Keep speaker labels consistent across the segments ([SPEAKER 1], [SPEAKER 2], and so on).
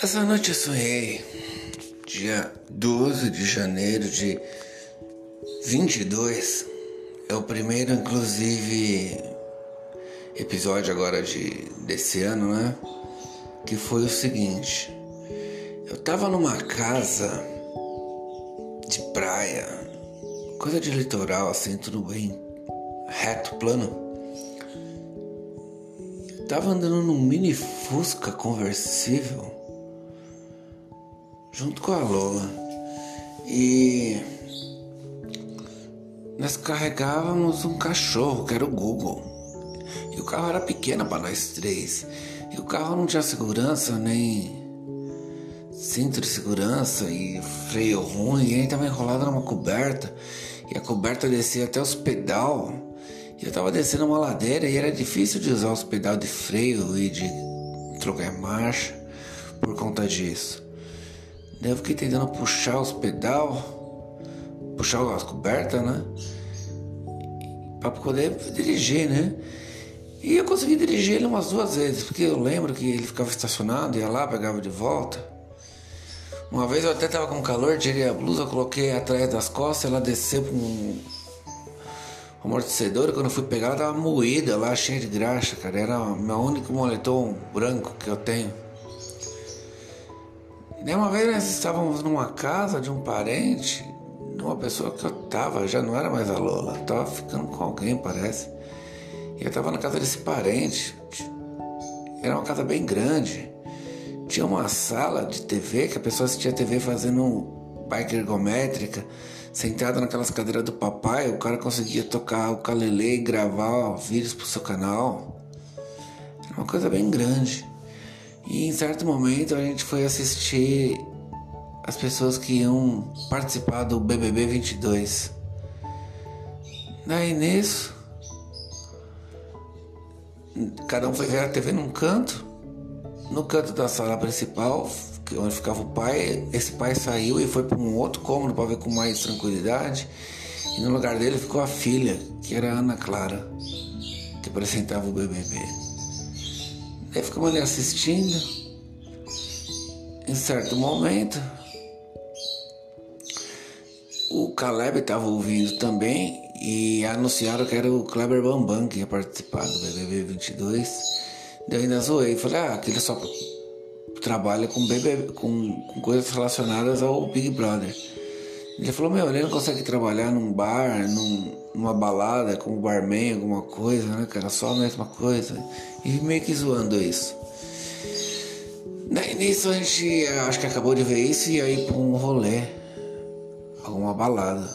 [SPEAKER 1] Essa noite eu sonhei, dia 12 de janeiro de 22, é o primeiro, inclusive, episódio agora de, desse ano, né? Que foi o seguinte: eu tava numa casa de praia, coisa de litoral, assim, tudo bem reto, plano. Tava andando num mini Fusca conversível junto com a Lola. E nós carregávamos um cachorro, que era o Google. E o carro era pequeno para nós três. E o carro não tinha segurança, nem cinto de segurança e freio ruim. E aí tava enrolado numa coberta. E a coberta descia até os pedal. E eu tava descendo uma ladeira e era difícil de usar os pedal de freio e de trocar marcha por conta disso. Daí eu fiquei tentando puxar os pedal, puxar as cobertas, né? Pra poder dirigir, né? E eu consegui dirigir ele umas duas vezes, porque eu lembro que ele ficava estacionado, ia lá, pegava de volta. Uma vez eu até tava com calor, tirei a blusa, coloquei atrás das costas, ela desceu com um amortecedor. Quando eu fui pegar, ela tava moída lá, cheia de graxa, cara. Era meu único moletom branco que eu tenho. E uma vez nós estávamos numa casa de um parente, de uma pessoa que eu tava, já não era mais a Lola, tava ficando com alguém, parece. E eu tava na casa desse parente. Era uma casa bem grande. Tinha uma sala de TV que a pessoa assistia TV fazendo bike ergométrica, sentada naquelas cadeiras do papai, o cara conseguia tocar o calelê e gravar vídeos pro seu canal. Era uma coisa bem grande. E em certo momento a gente foi assistir as pessoas que iam participar do BBB 22. Daí nisso, cada um foi ver a TV num canto. No canto da sala principal, onde ficava o pai, esse pai saiu e foi para um outro cômodo para ver com mais tranquilidade. E no lugar dele ficou a filha, que era a Ana Clara, que apresentava o BBB. Aí ficamos ali assistindo. Em certo momento, o Caleb estava ouvindo também e anunciaram que era o Kleber Bambam que ia participar do BBB 22. Eu ainda zoei, falei, ah, que ele só trabalha com, BBB, com, com coisas relacionadas ao Big Brother. Ele falou, meu, ele não consegue trabalhar num bar, num, numa balada, como barman, alguma coisa, né, cara? Só a mesma coisa. E meio que zoando isso. Nisso a gente acho que acabou de ver isso e ir pra um rolê, alguma balada.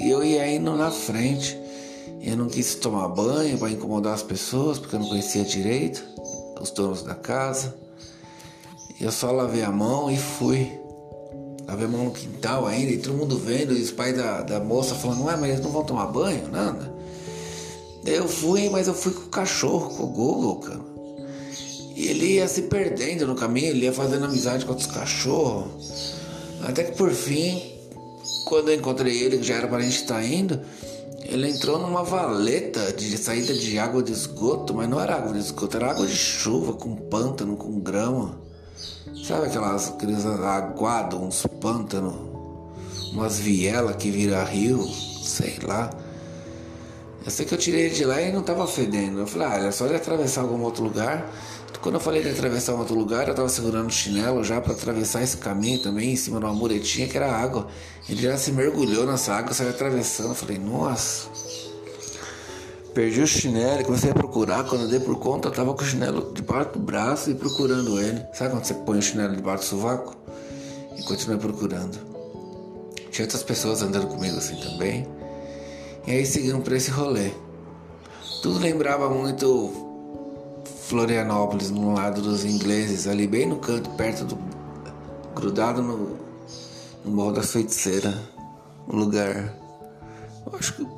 [SPEAKER 1] E eu ia indo na frente. Eu não quis tomar banho para incomodar as pessoas, porque eu não conhecia direito os donos da casa. Eu só lavei a mão e fui. Lavei a mão no quintal ainda, e todo mundo vendo, e os pais da, da moça falando, ué, mas eles não vão tomar banho, nada. Eu fui, mas eu fui com o cachorro, com o Google, cara. E ele ia se perdendo no caminho, ele ia fazendo amizade com outros cachorros. Até que por fim, quando eu encontrei ele, que já era para a gente estar tá indo, ele entrou numa valeta de saída de água de esgoto, mas não era água de esgoto, era água de chuva, com pântano, com grama. Sabe aquelas, aqueles aguados, uns pântanos, umas vielas que vira rio, sei lá. Eu sei que eu tirei de lá e não tava fedendo. Eu falei, ah, era só ele atravessar algum outro lugar. Quando eu falei de atravessar um outro lugar, eu tava segurando o chinelo já para atravessar esse caminho também, em cima de uma muretinha que era água. Ele já se mergulhou nessa água, saiu atravessando. Eu falei, nossa. Perdi o chinelo, comecei a procurar. Quando eu dei por conta, eu tava com o chinelo debaixo do braço e procurando ele. Sabe quando você põe o chinelo debaixo do sovaco? E continua procurando. Tinha outras pessoas andando comigo assim também. E aí seguimos para esse rolê. Tudo lembrava muito Florianópolis, no lado dos ingleses, ali bem no canto, perto do. grudado no, no Morro das Feiticeiras. Um lugar. Eu acho que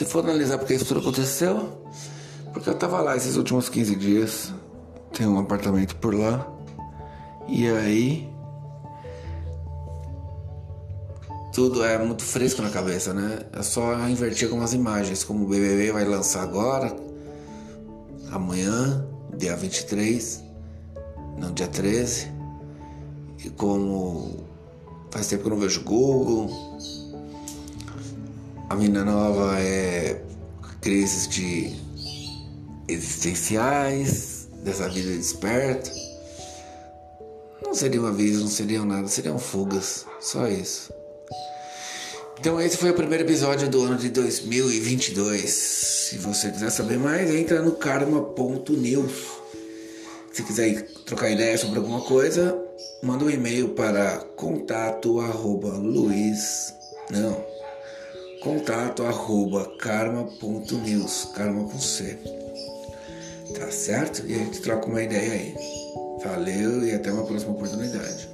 [SPEAKER 1] se for analisar porque isso tudo aconteceu, porque eu tava lá esses últimos 15 dias, tem um apartamento por lá, e aí tudo é muito fresco na cabeça, né? É só invertir algumas imagens, como o BBB vai lançar agora, amanhã, dia 23, não, dia 13. E como faz tempo que eu não vejo Google. A mina nova é crises de existenciais, dessa vida desperta. Não seriam avisos, não seriam nada, seriam fugas, só isso. Então esse foi o primeiro episódio do ano de 2022. Se você quiser saber mais, entra no karma.news. Se quiser trocar ideia sobre alguma coisa, manda um e-mail para contato não, contato arroba karma.news, karma com C. Tá certo? E a gente troca uma ideia aí. Valeu e até uma próxima oportunidade.